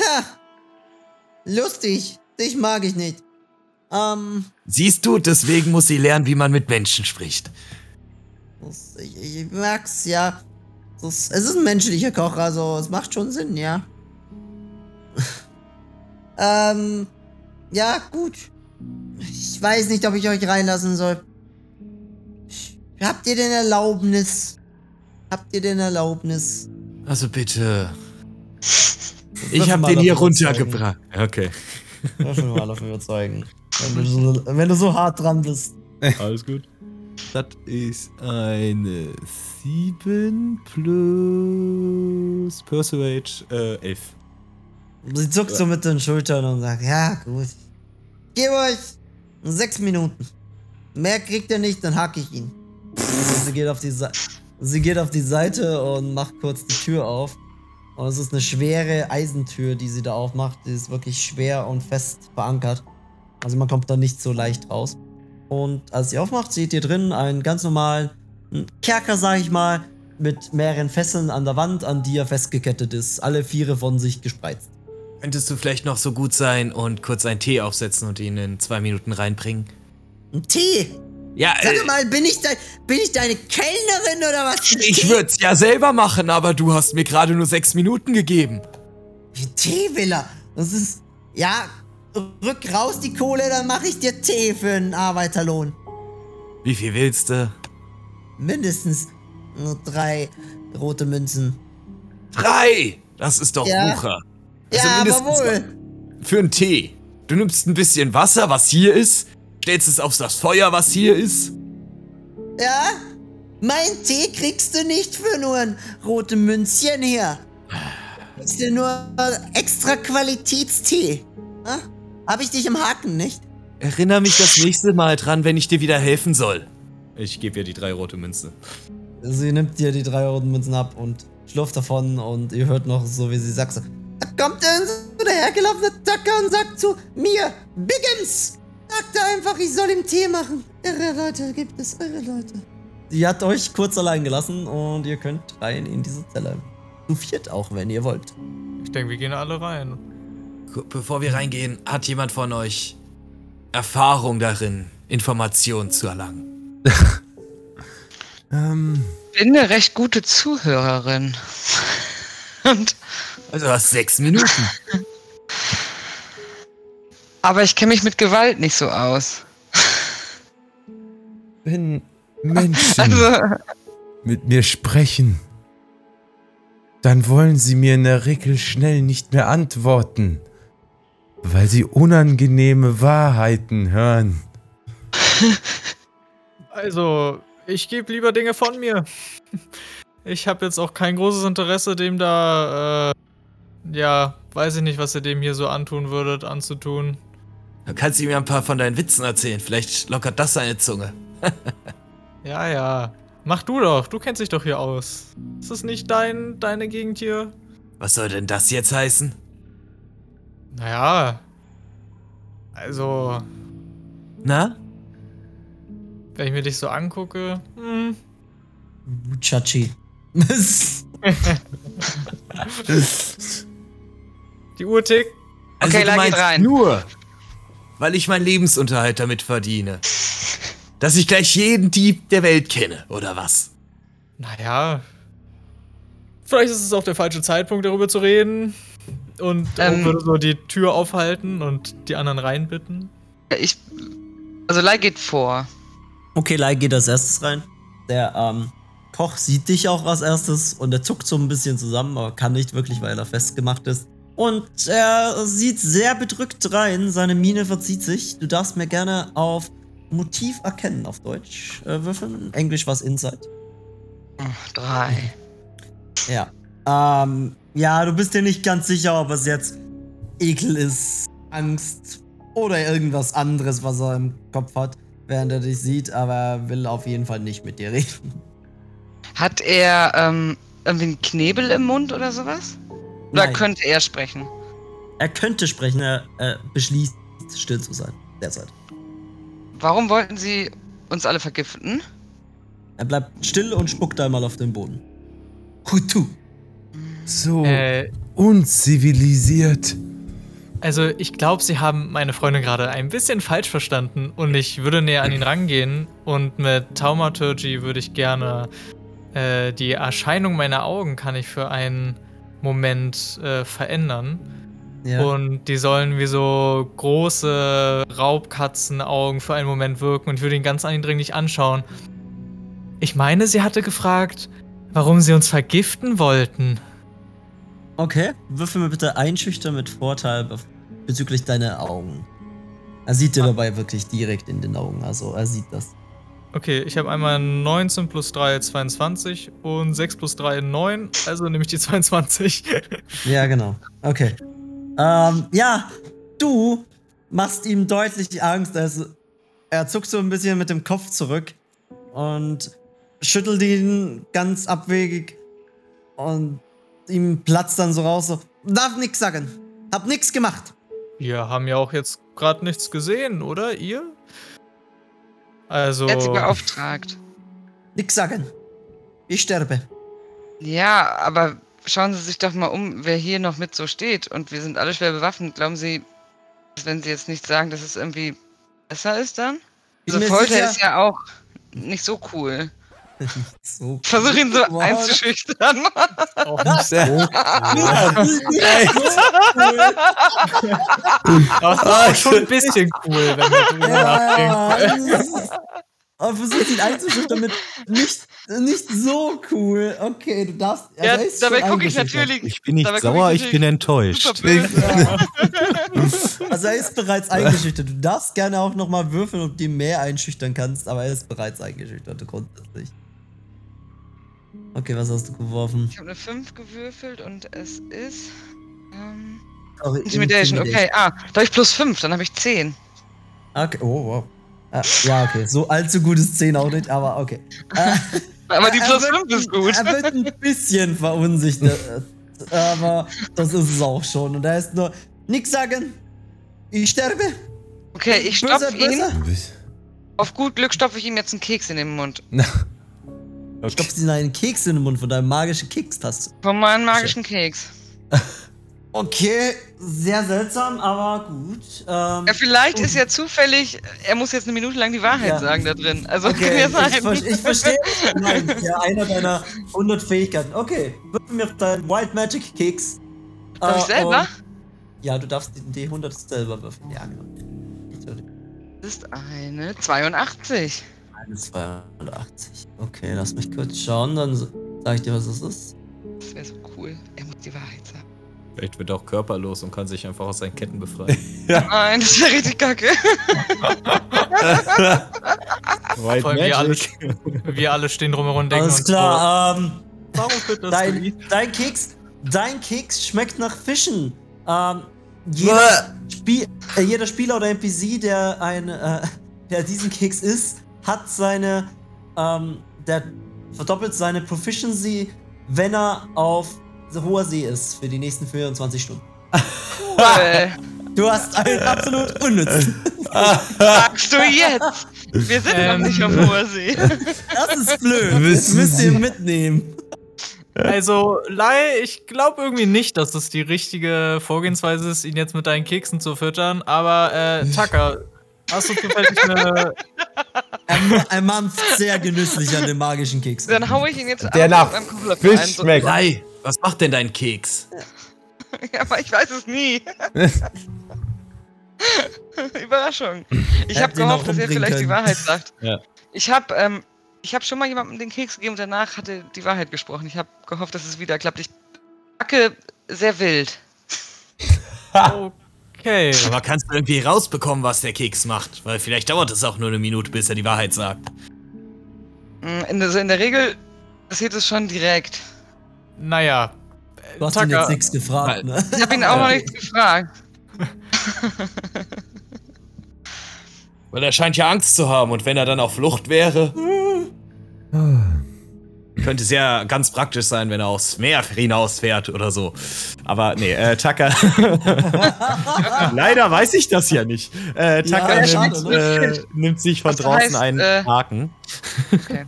Ha! Lustig. Dich mag ich nicht. Ähm, Siehst du, deswegen muss sie lernen, wie man mit Menschen spricht. ich, ich merk's, ja. Das, es ist ein menschlicher Koch, also es macht schon Sinn, ja. Ähm, ja, gut. Ich weiß nicht, ob ich euch reinlassen soll. Habt ihr denn Erlaubnis? Habt ihr denn Erlaubnis? Also bitte. Ich hab den hier runtergebracht. Okay. Würfel mal auf Überzeugen. Wenn du, so, wenn du so hart dran bist. Alles gut. Das ist eine 7 plus Persuade äh, 11. Sie zuckt so mit den Schultern und sagt, ja, gut. Ich gebe euch sechs Minuten. Mehr kriegt ihr nicht, dann hack ich ihn. Und sie geht auf die Seite. Sie geht auf die Seite und macht kurz die Tür auf. Und es ist eine schwere Eisentür, die sie da aufmacht. Die ist wirklich schwer und fest verankert. Also man kommt da nicht so leicht raus. Und als sie aufmacht, seht ihr drin einen ganz normalen Kerker, sag ich mal, mit mehreren Fesseln an der Wand, an die er festgekettet ist. Alle Viere von sich gespreizt. Könntest du vielleicht noch so gut sein und kurz einen Tee aufsetzen und ihn in zwei Minuten reinbringen? Ein Tee? Ja, Sag äh, mal, bin ich, de bin ich deine Kellnerin oder was? ich würde es ja selber machen, aber du hast mir gerade nur sechs Minuten gegeben. Wie Tee will er? Das ist. Ja, rück raus die Kohle, dann mache ich dir Tee für einen Arbeiterlohn. Wie viel willst du? Mindestens nur drei rote Münzen. Drei! Das ist doch Ja. Wucher. Also ja, aber wohl. Für einen Tee. Du nimmst ein bisschen Wasser, was hier ist, stellst es auf das Feuer, was hier ist. Ja? Mein Tee kriegst du nicht für nur ein rote Münzchen hier. Kriegst du nur extra Qualitätstee. Ha? Hab ich dich im Haken, nicht? Erinner mich das nächste Mal dran, wenn ich dir wieder helfen soll. Ich gebe ihr die drei rote Münzen. Sie nimmt dir die drei roten Münzen ab und schlurft davon und ihr hört noch so, wie sie sagt, so, da kommt ein so dahergelaufener Tacker und sagt zu mir, Biggins! Sagt er einfach, ich soll ihm Tee machen. Irre Leute gibt es, irre Leute. Die hat euch kurz allein gelassen und ihr könnt rein in diese Zelle. Zu viert auch, wenn ihr wollt. Ich denke, wir gehen alle rein. Bevor wir reingehen, hat jemand von euch Erfahrung darin, Informationen zu erlangen? Ähm, bin eine recht gute Zuhörerin. Und, Also du hast sechs Minuten. aber ich kenne mich mit Gewalt nicht so aus. wenn Menschen Also, mit mir sprechen, dann wollen sie mir in der Regel schnell nicht mehr antworten, weil sie unangenehme Wahrheiten hören. Also, ich gebe lieber Dinge von mir. Ich habe jetzt auch kein großes Interesse, dem da, äh, ja, weiß ich nicht, was ihr dem hier so antun würdet, anzutun. Dann kannst du mir ein paar von deinen Witzen erzählen. Vielleicht lockert das seine Zunge. Ja, ja. Mach du doch, du kennst dich doch hier aus. Ist das nicht dein, deine Gegend hier? Was soll denn das jetzt heißen? Naja. Also, Na? wenn ich mir dich so angucke, hm, Chachi. die Uhr tickt. Also Okay, du Lai, geht meinst rein. nur, weil ich meinen Lebensunterhalt damit verdiene. Dass ich gleich jeden Dieb der Welt kenne, oder was? Naja. Vielleicht ist es auch der falsche Zeitpunkt, darüber zu reden. Und ähm, würde so die Tür aufhalten und die anderen reinbitten. ich. Also, Lai geht vor. Okay, Lai geht als erstes rein. Der ähm, Koch sieht dich auch als erstes und er zuckt so ein bisschen zusammen, aber kann nicht wirklich, weil er festgemacht ist. Und er sieht sehr bedrückt rein, seine Miene verzieht sich. Du darfst mir gerne auf Motiv erkennen auf Deutsch äh, würfeln. Englisch was Insight. Drei. Ja. Ähm, ja, du bist dir nicht ganz sicher, ob es jetzt Ekel ist, Angst oder irgendwas anderes, was er im Kopf hat, während er dich sieht, aber er will auf jeden Fall nicht mit dir reden. Hat er ähm, irgendwie einen Knebel im Mund oder sowas? Oder Nein. könnte er sprechen? Er könnte sprechen, er, er beschließt, still zu sein. Derzeit. Warum wollten sie uns alle vergiften? Er bleibt still und spuckt einmal auf den Boden. Hutu. So Äh, unzivilisiert. also ich glaube, sie haben meine Freundin gerade ein bisschen falsch verstanden und ich würde näher an ihn rangehen und mit Taumaturgy würde ich gerne äh, die Erscheinung meiner Augen kann ich für einen Moment äh, verändern. Ja. Und die sollen wie so große Raubkatzenaugen für einen Moment wirken und ich würde ihn ganz eindringlich anschauen. Ich meine, sie hatte gefragt, warum sie uns vergiften wollten. Okay, würfel mir bitte einschüchtern mit Vorteil be- bezüglich deiner Augen. Er sieht dir dabei wirklich direkt in den Augen, also er sieht das. Okay, ich habe einmal 19 plus 3, 22 und 6 plus 3, 9. Also nehme ich die 22. Ja, genau. Okay. Ähm, ja, du machst ihm deutlich Angst. Also, er zuckt so ein bisschen mit dem Kopf zurück und schüttelt ihn ganz abwegig und ihm platzt dann so raus, so, darf nix sagen. Hab nix gemacht. Wir haben ja auch jetzt gerade nichts gesehen, oder? Ihr? Also. Er hat sie beauftragt. Nix sagen. Ich sterbe. Ja, aber schauen Sie sich doch mal um, wer hier noch mit so steht. Und wir sind alle schwer bewaffnet. Glauben Sie, dass wenn Sie jetzt nicht sagen, dass es irgendwie besser ist dann? Also Folter sicher- ist ja auch nicht so cool. So. Versuch ihn so Wow. einzuschüchtern. auch nicht so. Das ist schon ein bisschen cool, wenn wir drüber nachdenken. Ja, aber versucht ihn einzuschüchtern mit nicht nicht so cool. Okay, du darfst. Ja, ist dabei gucke ich eingeschüchtert. natürlich. Ich bin nicht sauer, ich natürlich bin enttäuscht. böse. Also er ist bereits eingeschüchtert. Du darfst gerne auch nochmal würfeln, ob du ihn mehr einschüchtern kannst, aber er ist bereits eingeschüchtert grundsätzlich. Okay, was hast du geworfen? Ich habe eine 5 gewürfelt und es ist. Ähm, Oh, Intimidation, okay. Ah, da habe ich plus 5, dann habe ich 10. Okay, oh, wow. Ah, ja, okay. So allzu gut ist 10 auch nicht, aber okay. Aber die plus wird 5 ist gut. Er wird ein bisschen verunsichert, aber das ist es auch schon. Und er ist nur, nix sagen, ich sterbe. Okay, ich stopfe ihn. Auf gut Glück stopfe ich ihm jetzt einen Keks in den Mund. Stopfst ihn einen Keks in den Mund von deinem magischen Kekstaste. Von meinem magischen Keks. Okay, sehr seltsam, aber gut. Ähm, Ja, vielleicht ist ja zufällig, er muss jetzt eine Minute lang die Wahrheit Ja. sagen da drin. Also kann Okay, ja ich, sein. ver- ich verstehe. Nein, ja, einer deiner 100 Fähigkeiten. Okay, würfel mir deinen Wild Magic Keks. Darf ich Äh, selber? und- Ja, du darfst den D100 selber würfeln. Ja, genau. Das ist eine 82. Eine 280. Okay, lass mich kurz schauen, dann sag ich dir, was es ist. Das wäre so cool. Er muss die Wahrheit sagen. Vielleicht wird er auch körperlos und kann sich einfach aus seinen Ketten befreien. Nein, das wäre richtig kacke. White Vor allem wir alle, wir alle stehen drumherum und denken Alles uns klar, ähm, warum wird das dein, dein Keks, dein Keks schmeckt nach Fischen. Ähm, jeder, Spie äh, jeder Spieler oder NPC, der ein, äh, der diesen Keks isst, hat seine, ähm, der verdoppelt seine Proficiency, wenn er auf hoher See ist für die nächsten 24 Stunden. Cool. Du hast einen absolut unnützen. Sagst du jetzt? Wir sind Ähm. noch nicht auf hoher See. Das ist blöd. Das Wissen müsst ihr mitnehmen. Also, Lai, ich glaube irgendwie nicht, dass das die richtige Vorgehensweise ist, ihn jetzt mit deinen Keksen zu füttern. Aber, äh, Tucker, hast du zufällig eine. Er, er mampft sehr genüsslich an dem magischen Keks. Dann hau ich ihn jetzt Der ab nach Fisch ein, so- schmeckt. Lei, was macht denn dein Keks? Ja, aber ich weiß es nie. Überraschung. Ich Er habe gehofft, dass er vielleicht die können. Wahrheit sagt. Ja. Ich habe ähm, ich hab schon mal jemandem den Keks gegeben und danach hatte die Wahrheit gesprochen. Ich habe gehofft, dass es wieder klappt. Ich backe sehr wild. Okay. Aber kannst du irgendwie rausbekommen, was der Keks macht? Weil vielleicht dauert es auch nur eine Minute, bis er die Wahrheit sagt. Mm, In, also in der Regel passiert es schon direkt. Naja. Du hast ihn Tucker, jetzt nichts gefragt, ne? Ich habe ihn auch noch nichts gefragt. Weil er scheint ja Angst zu haben und wenn er dann auf Flucht wäre, könnte es ja ganz praktisch sein, wenn er aufs Meer hinausfährt oder so. Aber nee, äh, Tucker. Leider weiß ich das ja nicht. Äh, Tucker Ja, nimmt, ne? äh, nimmt sich von Was draußen heißt, einen äh, Haken. Okay.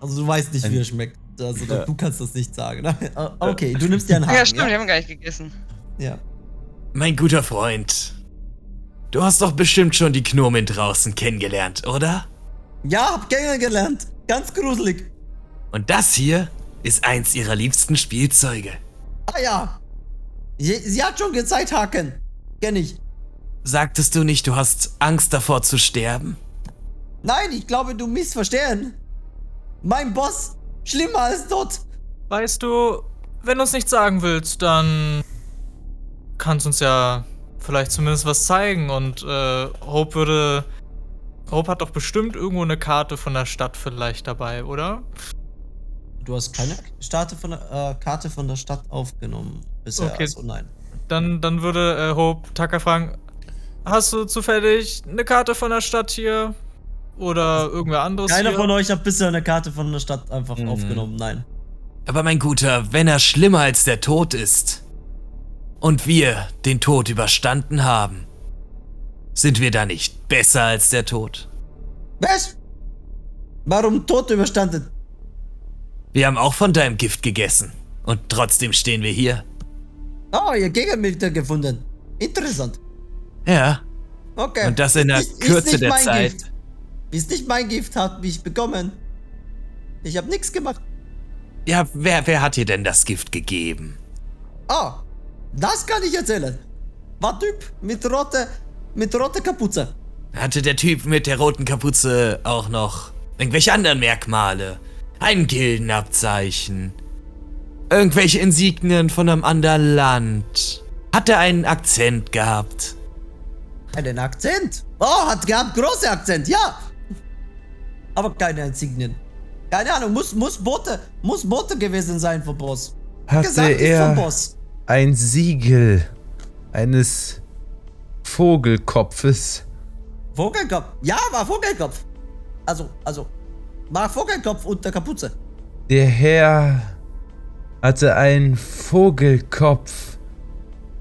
Also du weißt nicht, wie er schmeckt. Also du kannst das nicht sagen. Ne? Okay, du nimmst dir einen Haken. Ja, stimmt, Ja, wir haben gar nicht gegessen. ja. Mein guter Freund. Du hast doch bestimmt schon die Gnomen draußen kennengelernt, oder? ja hab kennengelernt. Ganz gruselig. Und das hier ist eins ihrer liebsten Spielzeuge. Ah ja. Sie, sie hat schon gezeigt, Haken. Kenn ich. Sagtest du nicht, du hast Angst davor zu sterben? Nein, ich glaube, du missverstehen. Mein Boss, schlimmer als tot. Weißt du, wenn du es nicht sagen willst, dann kannst du uns ja vielleicht zumindest was zeigen und äh, Hope würde. Hope hat doch bestimmt irgendwo eine Karte von der Stadt vielleicht dabei, oder? Du hast keine Karte von der, äh, Karte von der Stadt aufgenommen bisher. Okay. Also nein. Dann, dann würde äh, Hope Tucker fragen: Hast du zufällig eine Karte von der Stadt hier? Oder irgendwer anderes Keiner hier? von euch hat bisher eine Karte von der Stadt einfach Mhm. aufgenommen. Nein. Aber mein Guter, wenn er schlimmer als der Tod ist und wir den Tod überstanden haben, sind wir da nicht besser als der Tod? Was? Warum tot überstanden? Wir haben auch von deinem Gift gegessen und trotzdem stehen wir hier. Oh, ihr Gegenmittel gefunden. Interessant. Ja, Okay. und das in der Ist- ist Kürze nicht der Zeit. Gift. Ist nicht mein Gift, hat mich bekommen. Ich habe nichts gemacht. Ja, wer, wer hat dir denn das Gift gegeben? Ah, das kann ich erzählen. War Typ mit rote, mit rote Kapuze. Hatte der Typ mit der roten Kapuze auch noch irgendwelche anderen Merkmale? Ein Gildenabzeichen. Irgendwelche Insignien von einem anderen Land. Hat er einen Akzent gehabt? Einen Akzent? Oh, hat gehabt, große Akzent, ja. Aber keine Insignien. Keine Ahnung, muss, muss Bote, muss Bote gewesen sein vom Boss. Hatte Gesagt er Boss. ein Siegel eines Vogelkopfes? Vogelkopf. Ja, war Vogelkopf. Also, also, war Vogelkopf unter Kapuze. Der Herr hatte einen Vogelkopf.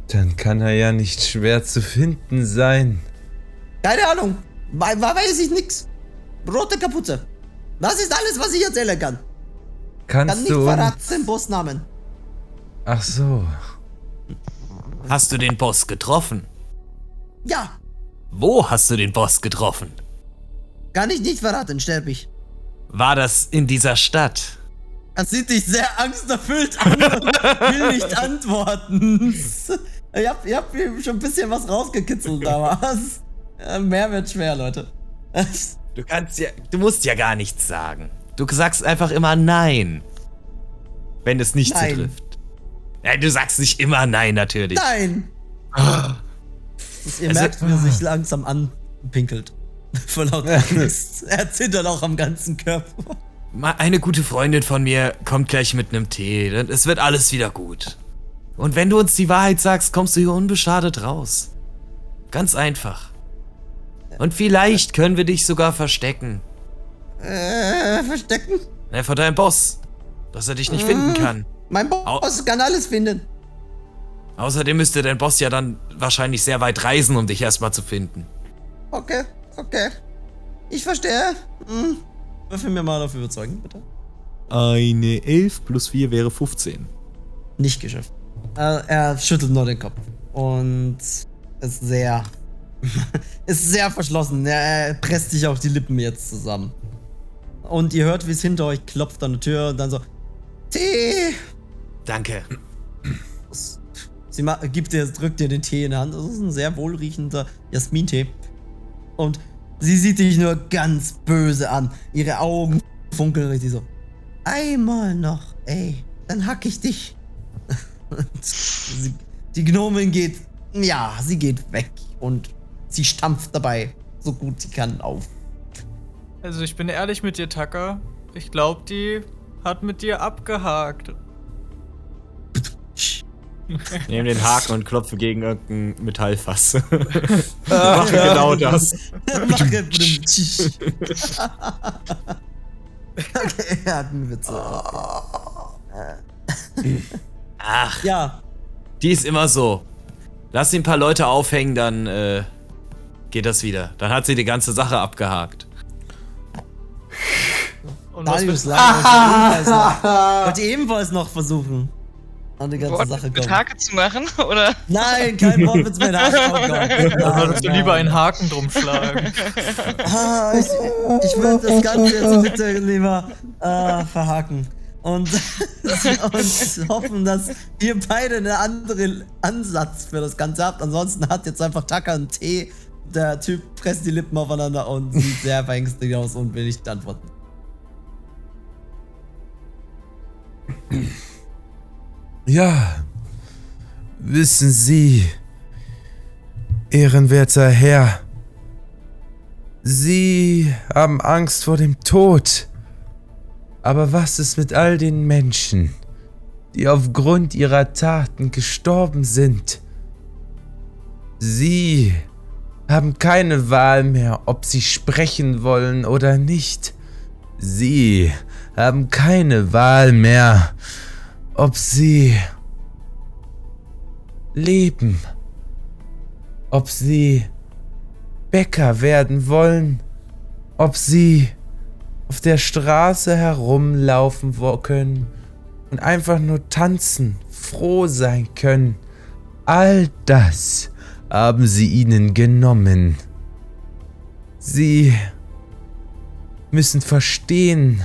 Dann kann er ja nicht schwer zu finden sein. Keine Ahnung. War, weiß ich nix. Rote Kapuze. Das ist alles, was ich erzählen kann. Kann Kannst nicht du verraten den Bossnamen. Ach so. Hast du den Boss getroffen? Ja, Wo hast du den Boss getroffen? kann ich nicht verraten, sterb ich. War das in dieser Stadt? Er sieht dich sehr angsterfüllt an und will nicht antworten. Ich hab, ich hab ihm schon ein bisschen was rausgekitzelt, äh, mehr wird schwer, Leute. Du kannst ja, du musst ja gar nichts sagen. Du sagst einfach immer nein. Wenn es nicht Nein. zutrifft. Nein, du sagst nicht immer nein, natürlich. Nein! Ihr Also- merkt, wie er sich langsam anpinkelt. Vor lauter Angst. Er zittert auch am ganzen Körper. Ma- Eine gute Freundin von mir kommt gleich mit einem Tee. Es wird alles wieder gut. Und wenn du uns die Wahrheit sagst, kommst du hier unbeschadet raus. Ganz einfach. Und vielleicht können wir dich sogar verstecken. Äh, verstecken? Ne, vor deinem Boss. Dass er dich nicht finden kann. Mein Boss kann alles finden. Außerdem müsste dein Boss ja dann wahrscheinlich sehr weit reisen, um dich erstmal zu finden. Okay, okay. Ich verstehe. Hm. Würfel mir mal auf Überzeugen, bitte. Eine 11 plus 4 wäre 15. Nicht geschafft. Er, er schüttelt nur den Kopf. Und ist sehr. ist sehr verschlossen. Er er presst sich auch die Lippen jetzt zusammen. Und ihr hört, wie es hinter euch klopft an der Tür und dann so. Tee! Danke. Sie gibt dir, drückt dir den Tee in die Hand. Das ist ein sehr wohlriechender Jasmintee. Und sie sieht dich nur ganz böse an. Ihre Augen funkeln richtig so. Einmal noch, ey, dann hack ich dich. Sie, die Gnomin geht, ja, sie geht weg und sie stampft dabei so gut sie kann auf. Also ich bin ehrlich mit dir, Tucker. Ich glaube, die hat mit dir abgehakt. Ich nehme den Haken und klopfe gegen irgendein Metallfass. Mache genau das. Mache Okay, er hat einen Witz. Ach, Ja, die ist immer so. Lass sie ein paar Leute aufhängen, dann äh, geht das wieder. Dann hat sie die ganze Sache abgehakt. Und was Darius mit, Lang wollte ebenfalls noch versuchen, an die ganze Wort Sache mit kommen. Hake zu machen, oder? Nein, kein Wortwitz mehr. Nein, oh Gott. da würdest du lieber einen Haken drum schlagen. Ah, ich, ich will das Ganze jetzt bitte lieber äh, verhaken. Und, und hoffen, dass ihr beide einen anderen Ansatz für das Ganze habt. Ansonsten hat jetzt einfach Tucker einen Tee. Der Typ presst die Lippen aufeinander und sieht sehr verängstigt aus und will nicht antworten. Ja, wissen Sie, ehrenwerter Herr, Sie haben Angst vor dem Tod. Aber was ist mit all den Menschen, die aufgrund ihrer Taten gestorben sind? Sie haben keine Wahl mehr, ob sie sprechen wollen oder nicht. Sie haben keine Wahl mehr, ob sie leben, ob sie Bäcker werden wollen, ob sie auf der Straße herumlaufen können und einfach nur tanzen, froh sein können. All das haben sie ihnen genommen. Sie müssen verstehen,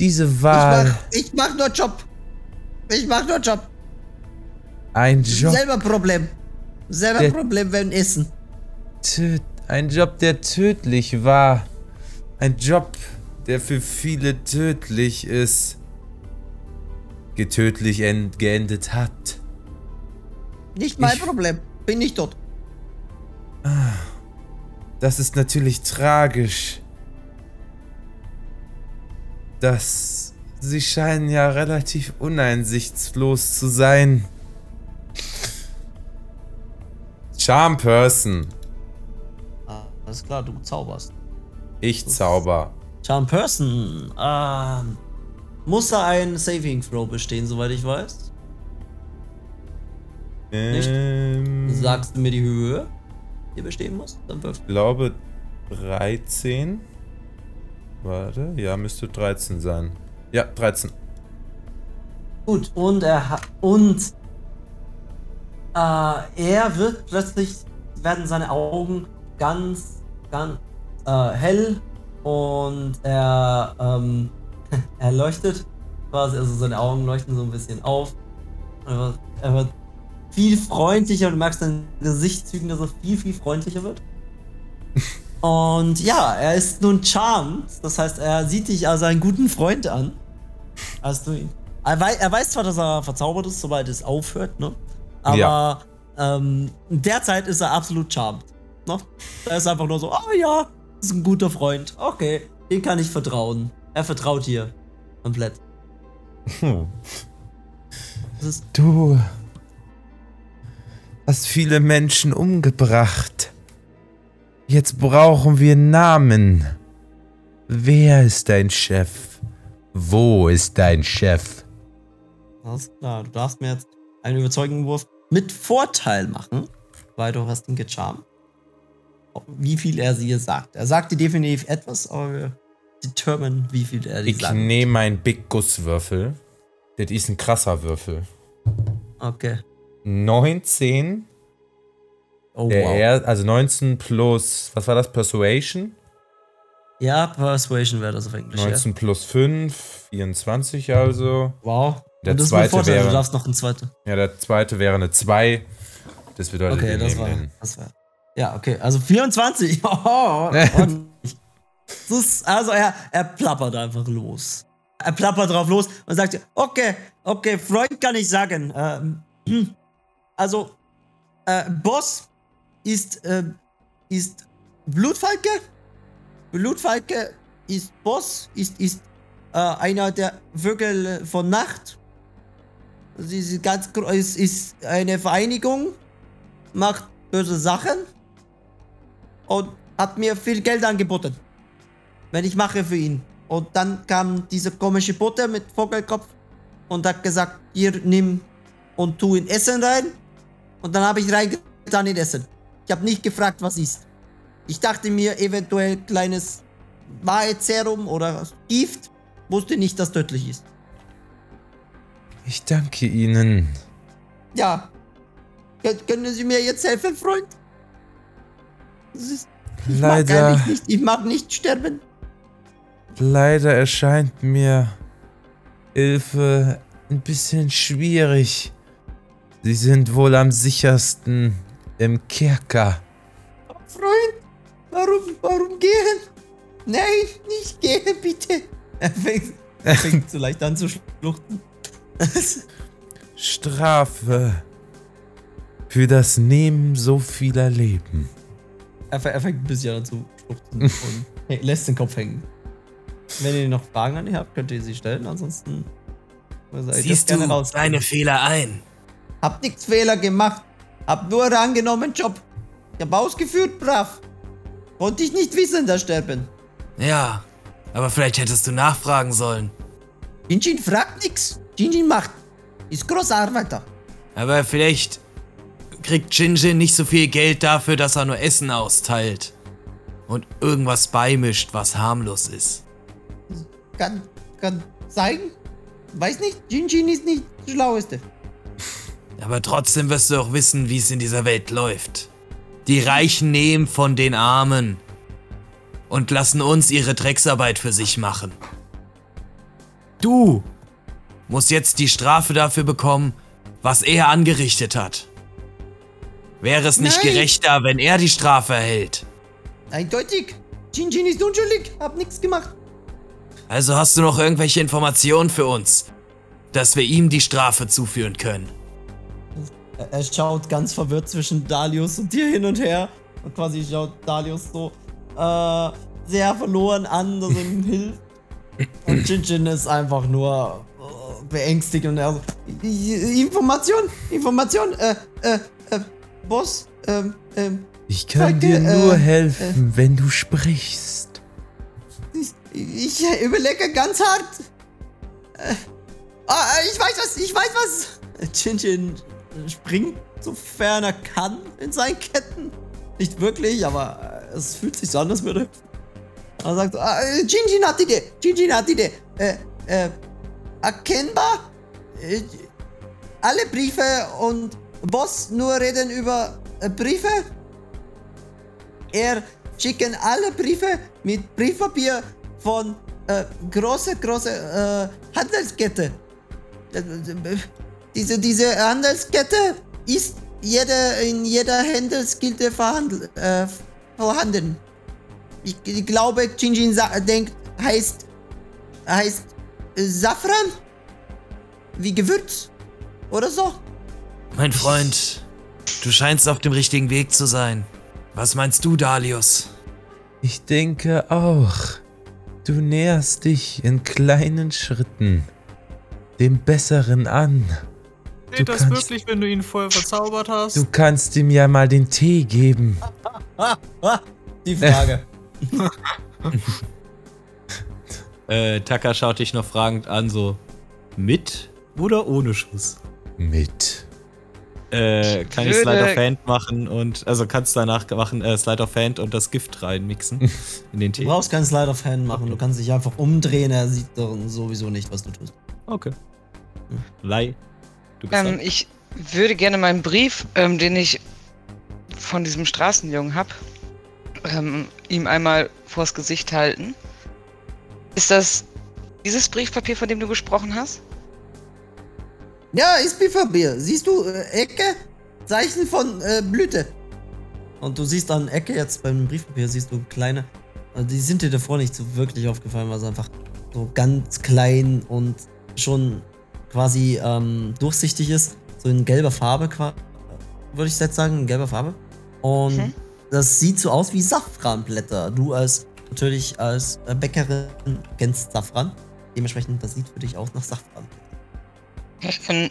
diese Ich Wahl, mach, ich mach nur Job. Ich mach nur Job. ein Job, Selber Problem. Selber Der- Problem beim Essen. töt, ein Job, der tödlich war, ein Job, der für viele tödlich ist, getödlich end geendet hat. Nicht mein Ich- Problem. Bin nicht tot. Das ist natürlich tragisch. Das. Sie scheinen ja relativ uneinsichtslos zu sein. Charm Person. Ah, alles klar, du zauberst. Ich zauber. Charm Person. Ähm, muss da ein Saving Throw bestehen, soweit ich weiß. Nicht? Ähm, Sagst du mir die Höhe, die bestehen muss? Dann wirf. Ich glaube 13. Warte, ja, müsste 13 sein. Ja, 13. Gut, und er hat. Und. Äh, er wird plötzlich. werden seine Augen ganz, ganz äh, hell und er. Ähm, er leuchtet quasi, also seine Augen leuchten so ein bisschen auf. Er wird, er wird viel freundlicher, du merkst den Gesichtszügen, dass er viel, viel freundlicher wird. Und ja, er ist nun charmed, das heißt, er sieht dich als einen guten Freund an. Als du ihn. Er, wei er weiß zwar, dass er verzaubert ist, sobald es aufhört, ne? Aber Ja. ähm, derzeit ist er absolut charmed. Ne? Er ist einfach nur so, oh ja, ist ein guter Freund. Okay, den kann ich vertrauen. Er vertraut dir. Komplett. Hm. Das ist, Du hast viele Menschen umgebracht. Jetzt brauchen wir Namen. Wer ist dein Chef? Wo ist dein Chef? alles klar. Du darfst mir jetzt einen Überzeugungswurf mit Vorteil machen, weil du hast ihn gecharmt. Wie viel er dir sagt. Er sagt dir definitiv etwas, aber wir determine, wie viel er dir Ich sagt. nehme einen Big Guss Würfel. Das ist ein krasser Würfel. Okay. 19. Oh, Der wow. er, also 19 plus, was war das? Persuasion? Ja, Persuasion wäre das auf Englisch. 19 plus 5, 24 also. Ja. Wow. Der Und das zweite ist mit Vorteil, wäre- du darfst noch einen zweiten. Ja, der zweite wäre eine 2. Das bedeutet, Okay, das war, den. das war. Ja, okay, also 24. Oh, ist, also er, er plappert einfach los. Er plappert drauf los und sagt, okay, okay, Freund kann ich sagen. Ähm, hm. also, äh, Boss ist, äh, ist Blutfalke. Blutfalke ist Boss, ist, ist äh, einer der Vögel von Nacht. Sie ist ganz gro- ist, eine Vereinigung, macht böse Sachen und hat mir viel Geld angeboten, wenn ich mache für ihn. Und dann kam diese komische Butter mit Vogelkopf und hat gesagt, hier nimm und tu in Essen rein. Und dann habe ich reingetan in Essen. Ich habe nicht gefragt, was ist. Ich dachte mir eventuell kleines Wahrheitsserum oder Gift. Wusste nicht, dass tödlich ist. Ich danke Ihnen. Ja. Kön- Können Sie mir jetzt helfen, Freund? Ist, ich mag Leider, eigentlich nicht, ich mag nicht sterben. leider erscheint mir Hilfe ein bisschen schwierig. Sie sind wohl am sichersten im Kerker. Freund, warum, warum gehen? Nein, nicht gehen, bitte. Er fängt, er fängt so leicht an zu schluchten. Strafe für das Nehmen so vieler Leben. er, er fängt ein bisschen an zu schluchten und hey, lässt den Kopf hängen. Wenn ihr noch Fragen an ihn habt, könnt ihr sie stellen. Ansonsten Siehst du rausgehen. deine Fehler ein? Hab nichts Fehler gemacht. Hab nur einen angenommenen Job. Ich hab ausgeführt, brav. Konnte ich nicht wissen, da sterben. Ja, aber vielleicht hättest du nachfragen sollen. Jinjin fragt nix. Jinjin macht. Ist großer Arbeiter. Aber vielleicht kriegt Jinjin nicht so viel Geld dafür, dass er nur Essen austeilt. Und irgendwas beimischt, was harmlos ist. Kann, kann sein. Weiß nicht, Jinjin ist nicht der Schlaueste. Aber trotzdem wirst du auch wissen, wie es in dieser Welt läuft. Die Reichen nehmen von den Armen und lassen uns ihre Drecksarbeit für sich machen. Du musst jetzt die Strafe dafür bekommen, was er angerichtet hat. Wäre es nicht Nein. gerechter, wenn er die Strafe erhält? Eindeutig. Jinjin ist unschuldig. Hab nichts gemacht. Also hast du noch irgendwelche Informationen für uns, dass wir ihm die Strafe zuführen können? Er, schaut ganz verwirrt zwischen Dalius und dir hin und her. Und quasi schaut Dalius so äh, sehr verloren an, dass er ihm hilft. Und Jinjin ist einfach nur äh, beängstigt und er so, "I- I- Information, Information, äh, äh, äh, Boss, ähm, ähm, Ich kann dir nur äh, helfen, wenn du sprichst. ich, ich überlege ganz hart. Äh, ah, ich weiß was, ich weiß was. Jinjin springt, sofern er kann, in seinen Ketten. Nicht wirklich, aber äh, es fühlt sich so an, als würde. Er sagt, ah, äh, Jinjin hat die Idee, Jinjin hat die Idee. Äh, äh, erkennbar, äh, alle Briefe und Boss nur reden über äh, Briefe. Er schicken alle Briefe mit Briefpapier von äh, große, große äh, Handelskette. Diese, diese Handelskette ist jede, in jeder Handelskette verhandel, äh, vorhanden. Ich, ich glaube, Jinjin sa- denkt, heißt, heißt äh, Safran? Wie Gewürz? Oder so? Mein Freund, du scheinst auf dem richtigen Weg zu sein. Was meinst du, Dalius? Ich denke auch. Du näherst dich in kleinen Schritten dem Besseren an. Geht Du das kannst- wirklich, wenn du ihn vorher verzaubert hast? Du kannst ihm ja mal den Tee geben. Die Frage. Äh, Taka schaut dich noch fragend an, so mit oder ohne Schuss? Mit. Äh, kann ich Slide of Hand machen und, also kannst du danach machen, äh, Slide of Hand und das Gift reinmixen in den Du Tee? brauchst keinen Slide of Hand machen, du kannst dich einfach umdrehen, er sieht doch sowieso nicht, was du tust. Okay. Lei. Du bist Ähm, ich würde gerne meinen Brief, ähm, den ich von diesem Straßenjungen habe, ähm, ihm einmal vors Gesicht halten. Ist das dieses Briefpapier, von dem du gesprochen hast? Ja, ist Biferbier. Siehst du, äh, Ecke, Zeichen von äh, Blüte. Und du siehst an Ecke jetzt beim Briefpapier, siehst du kleine. Also die sind dir davor nicht so wirklich aufgefallen, weil es einfach so ganz klein und schon quasi ähm, durchsichtig ist. So in gelber Farbe, würde ich jetzt sagen, in gelber Farbe. Und Mhm. das sieht so aus wie Safranblätter. Du als natürlich als äh, Bäckerin kennst Safran. Dementsprechend, das sieht für dich aus nach Safran. Dann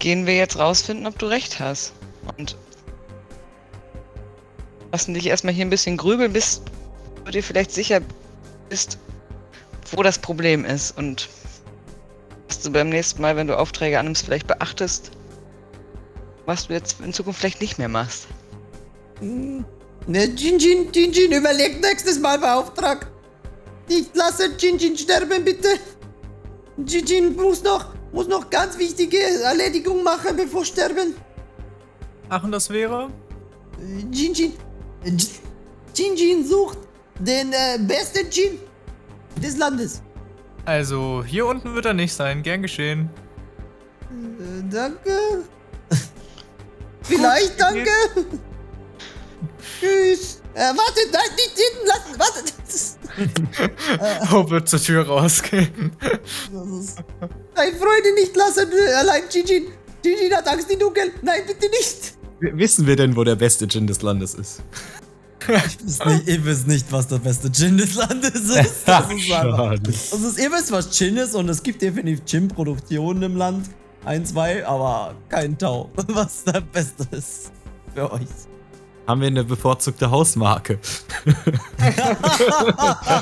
gehen wir jetzt rausfinden, ob du recht hast. Und lassen dich erstmal hier ein bisschen grübeln, bis du dir vielleicht sicher bist, wo das Problem ist. Und dass du beim nächsten Mal, wenn du Aufträge annimmst, vielleicht beachtest, was du jetzt in Zukunft vielleicht nicht mehr machst. Ne, Jinjin, Jinjin, überleg nächstes Mal bei Auftrag. Nicht lasse Jinjin sterben, bitte. Jinjin muss noch, muss noch ganz wichtige Erledigungen machen, bevor sterben. Ach, und das wäre? Jinjin, Jinjin sucht den äh, besten Jin des Landes. Also, hier unten wird er nicht sein. Gern geschehen. Äh, danke. Vielleicht danke. Tschüss. Äh, warte, nein, nicht hinten lassen, warte. Oh, wird zur Tür rausgehen. Nein, Freunde, nicht lassen. äh, Allein Jinjin. Jinjin hat Angst im Dunkeln. Nein, bitte nicht. W- Wissen wir denn, wo der beste Gin des Landes ist? Ich wisst nicht, ihr wisst nicht, was der beste Gin des Landes ist. Das ist einfach. Das ist, ihr wisst, was Gin ist und es gibt definitiv Gin-Produktionen im Land. Ein, zwei, aber kein Tau. Was der beste ist für euch. Haben wir eine bevorzugte Hausmarke?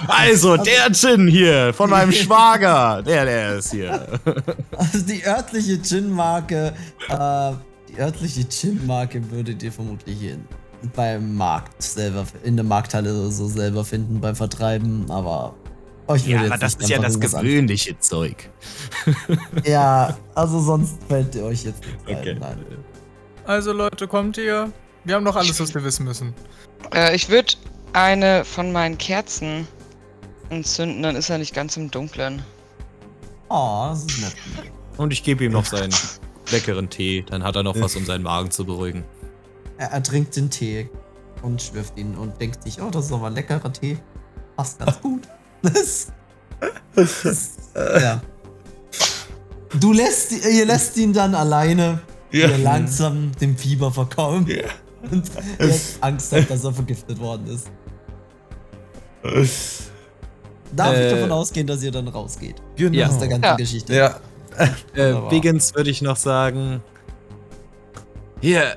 also, der Gin hier von meinem Schwager. Der, der ist hier. Also die örtliche Gin-Marke, äh, die örtliche Gin-Marke würdet ihr vermutlich in, beim Markt selber, in der Markthalle oder so selber finden, beim Vertreiben, aber euch würde Ja, aber das nicht ist ja das gewöhnliche Zeug. an- Ja, also sonst fällt ihr euch jetzt nichts Okay. ein. Nein. Also, Leute, kommt ihr? Wir haben noch alles, was wir wissen müssen. Äh, ich würde eine von meinen Kerzen entzünden, dann ist er nicht ganz im Dunkeln. Oh, das ist nett. Und ich gebe ihm noch seinen leckeren Tee. Dann hat er noch was, um seinen Magen zu beruhigen. Er, er trinkt den Tee und schlürft ihn und denkt sich, oh, das ist aber ein leckerer Tee. Passt ganz gut. Das, das, ja. Du lässt, ihr lässt ihn dann alleine, Ja. langsam dem Fieber verkommt Ja. und jetzt Angst hat, dass er vergiftet worden ist. Darf ich Äh, davon ausgehen, dass ihr dann rausgeht? Genau. Aus der ganzen Ja. Geschichte. Ja. Äh. Wiggins würde ich noch sagen. Hier,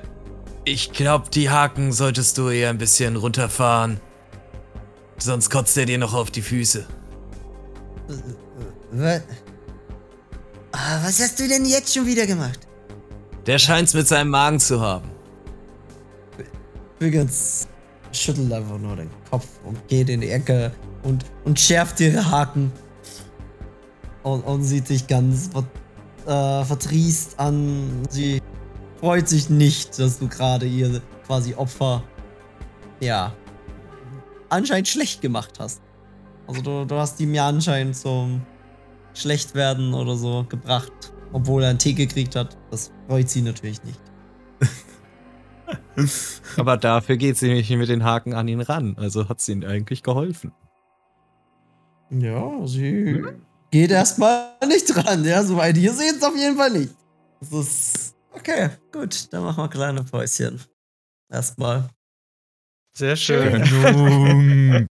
ich glaube, die Haken solltest du eher ein bisschen runterfahren. Sonst kotzt er dir noch auf die Füße. Was? Ah, was hast du denn jetzt schon wieder gemacht? Der scheint's mit seinem Magen zu haben. Übrigens schüttelt einfach nur den Kopf und geht in die Ecke und, und schärft ihre Haken. Und, und sieht sich ganz äh, vertriest an. Sie freut sich nicht, dass du gerade ihr quasi Opfer, ja, anscheinend schlecht gemacht hast. Also du, du hast ihm ja anscheinend zum Schlechtwerden oder so gebracht, obwohl er einen Tee gekriegt hat. Das freut sie natürlich nicht. Aber dafür geht sie nicht mit den Haken an ihn ran. Also hat's ihnen eigentlich geholfen. Ja, sie geht erstmal nicht dran. Ja, soweit ihr seht es auf jeden Fall nicht. Das ist. Okay, gut, dann machen wir kleine Päuschen. Erstmal. Sehr schön.